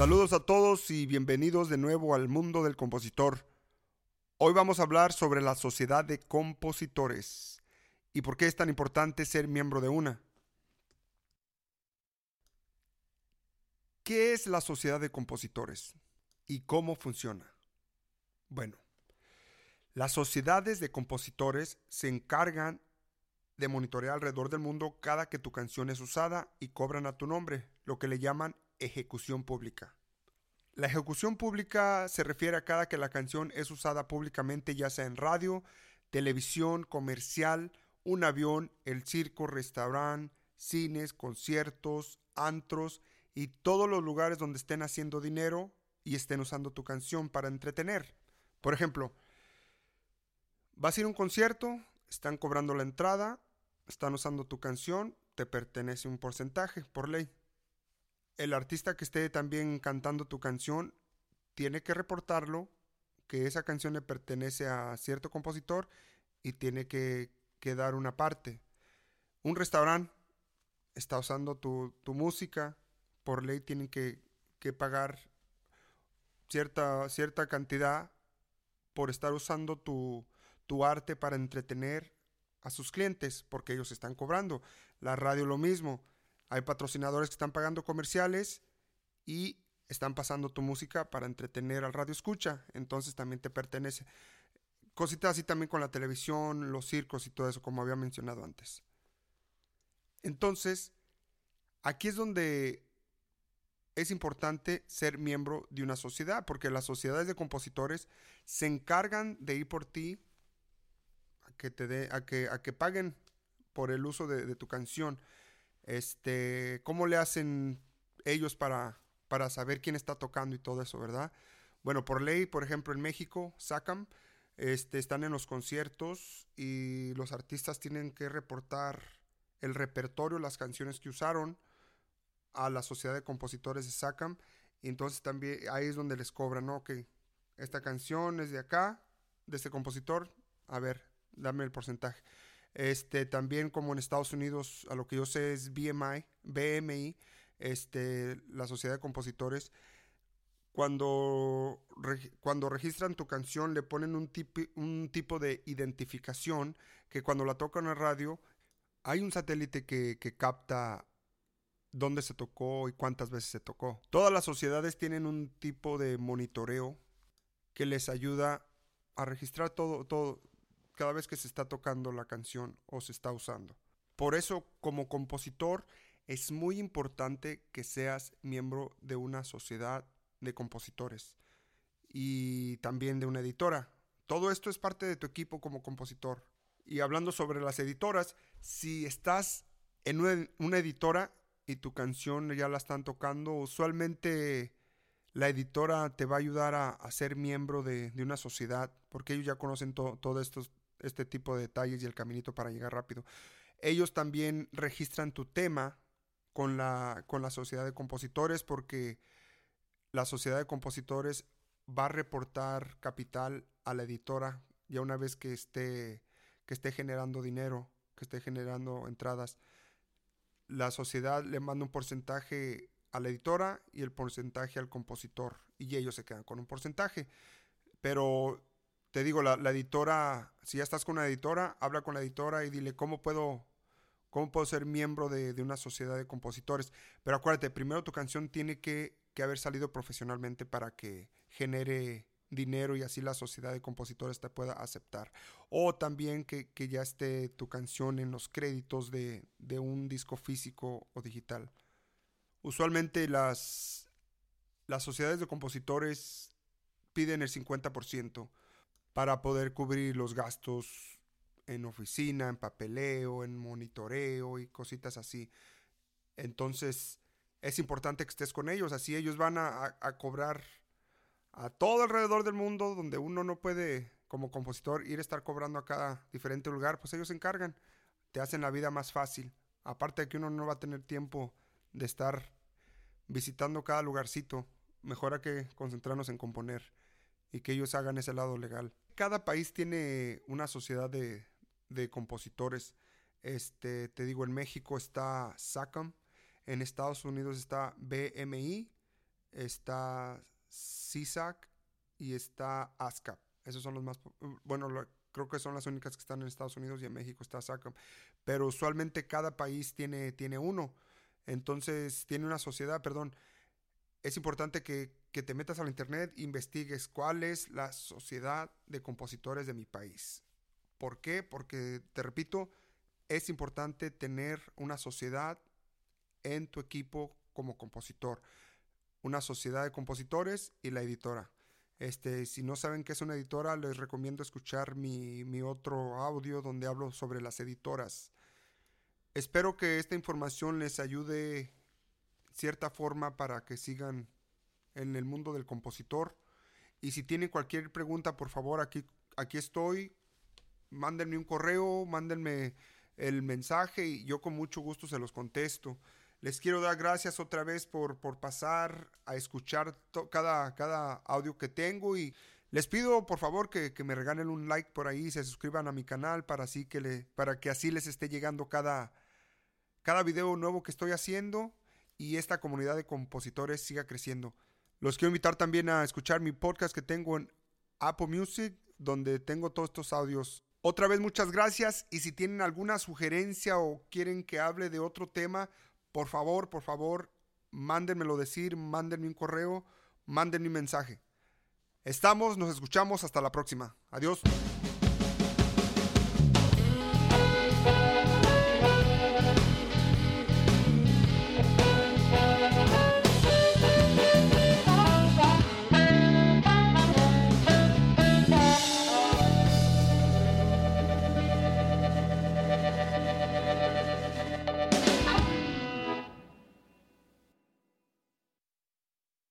Saludos a todos y bienvenidos de nuevo al mundo del compositor. Hoy vamos a hablar sobre la sociedad de compositores y por qué es tan importante ser miembro de una. ¿Qué es la sociedad de compositores y cómo funciona? Bueno, las sociedades de compositores se encargan de monitorear alrededor del mundo cada que tu canción es usada y cobran a tu nombre, lo que le llaman ejecución pública. La ejecución pública se refiere a cada que la canción es usada públicamente, ya sea en radio, televisión, comercial, un avión, el circo, restaurante, cines, conciertos, antros y todos los lugares donde estén haciendo dinero y estén usando tu canción para entretener. Por ejemplo, vas a ir a un concierto, están cobrando la entrada, están usando tu canción, te pertenece un porcentaje por ley. El artista que esté también cantando tu canción tiene que reportarlo, que esa canción le pertenece a cierto compositor y tiene que, dar una parte. Un restaurante está usando tu, música, por ley tienen que, que pagar cierta, cierta cantidad por estar usando tu, tu arte para entretener a sus clientes porque ellos están cobrando. La radio lo mismo. Hay patrocinadores que están pagando comerciales y están pasando tu música para entretener al radio escucha. Entonces también te pertenece. Cositas así también con la televisión, los circos y todo eso, como había mencionado antes. Entonces, aquí es donde es importante ser miembro de una sociedad, porque las sociedades de compositores se encargan de ir por ti que te dé, a que, a que paguen por el uso de, tu canción. Este, ¿cómo le hacen ellos para, para saber quién está tocando y todo eso, verdad? Bueno, por ley, por ejemplo, en México, SACAM, este, están en los conciertos y los artistas tienen que reportar el repertorio, las canciones que usaron a la sociedad de compositores de SACAM. Y entonces también ahí es donde les cobran, ¿no? Que esta canción es de acá, de este compositor. A ver, dame el porcentaje. Este, también como en Estados Unidos, a lo que yo sé es BMI, BMI, este, la Sociedad de Compositores. Cuando, cuando registran tu canción le ponen un, un tipo de identificación que cuando la tocan en radio hay un satélite que, que capta dónde se tocó y cuántas veces se tocó. Todas las sociedades tienen un tipo de monitoreo que les ayuda a registrar todo, todo, cada vez que se está tocando la canción o se está usando. Por eso, como compositor, es muy importante que seas miembro de una sociedad de compositores y también de una editora. Todo esto es parte de tu equipo como compositor. Y hablando sobre las editoras, si estás en una, editora y tu canción ya la están tocando, usualmente la editora te va a ayudar a, ser miembro de, una sociedad, porque ellos ya conocen todo esto, este tipo de detalles y el caminito para llegar rápido. Ellos también registran tu tema con la, con la sociedad de compositores porque la sociedad de compositores va a reportar capital a la editora ya una vez que esté, que esté generando dinero, que esté generando entradas. La sociedad le manda un porcentaje a la editora y el porcentaje al compositor y ellos se quedan con un porcentaje. Pero te digo, la, editora, si ya estás con una editora, habla con la editora y dile cómo puedo, cómo puedo ser miembro de, una sociedad de compositores. Pero acuérdate, primero tu canción tiene que, haber salido profesionalmente para que genere dinero y así la sociedad de compositores te pueda aceptar. O también que, ya esté tu canción en los créditos de, un disco físico o digital. Usualmente las, las sociedades de compositores piden el 50% para poder cubrir los gastos en oficina, en papeleo, en monitoreo y cositas así. Entonces es importante que estés con ellos, así ellos van a, cobrar a todo alrededor del mundo donde uno no puede como compositor ir a estar cobrando a cada diferente lugar, pues ellos se encargan, te hacen la vida más fácil. Aparte de que uno no va a tener tiempo de estar visitando cada lugarcito, mejor que concentrarnos en componer y que ellos hagan ese lado legal. Cada país tiene una sociedad de, compositores. Este, te digo, en México está SACAM, en Estados Unidos está BMI, está CISAC y está ASCAP. Esos son los más, bueno, creo que son las únicas que están en Estados Unidos y en México está SACAM. Pero usualmente cada país tiene, tiene uno. Entonces, tiene una sociedad, perdón. Es importante que, que te metas al internet e investigues cuál es la sociedad de compositores de mi país. ¿Por qué? Porque, te repito, es importante tener una sociedad en tu equipo como compositor. Una sociedad de compositores y la editora. Este, si no saben qué es una editora, les recomiendo escuchar mi, mi otro audio donde hablo sobre las editoras. Espero que esta información les ayude cierta forma para que sigan en el mundo del compositor. Y si tienen cualquier pregunta, por favor, aquí, aquí estoy. Mándenme un correo, mándenme el mensaje y yo con mucho gusto se los contesto. Les quiero dar gracias otra vez por, por pasar a escuchar cada, cada audio que tengo y les pido por favor que, me regalen un like por ahí, se suscriban a mi canal para, así que le, para que así les esté llegando cada, cada video nuevo que estoy haciendo y esta comunidad de compositores siga creciendo. Los quiero invitar también a escuchar mi podcast que tengo en Apple Music, donde tengo todos estos audios. Otra vez muchas gracias y si tienen alguna sugerencia o quieren que hable de otro tema, por favor, por favor, mándenmelo decir, mándenme un correo, mándenme un mensaje. Estamos, nos escuchamos, hasta la próxima. Adiós.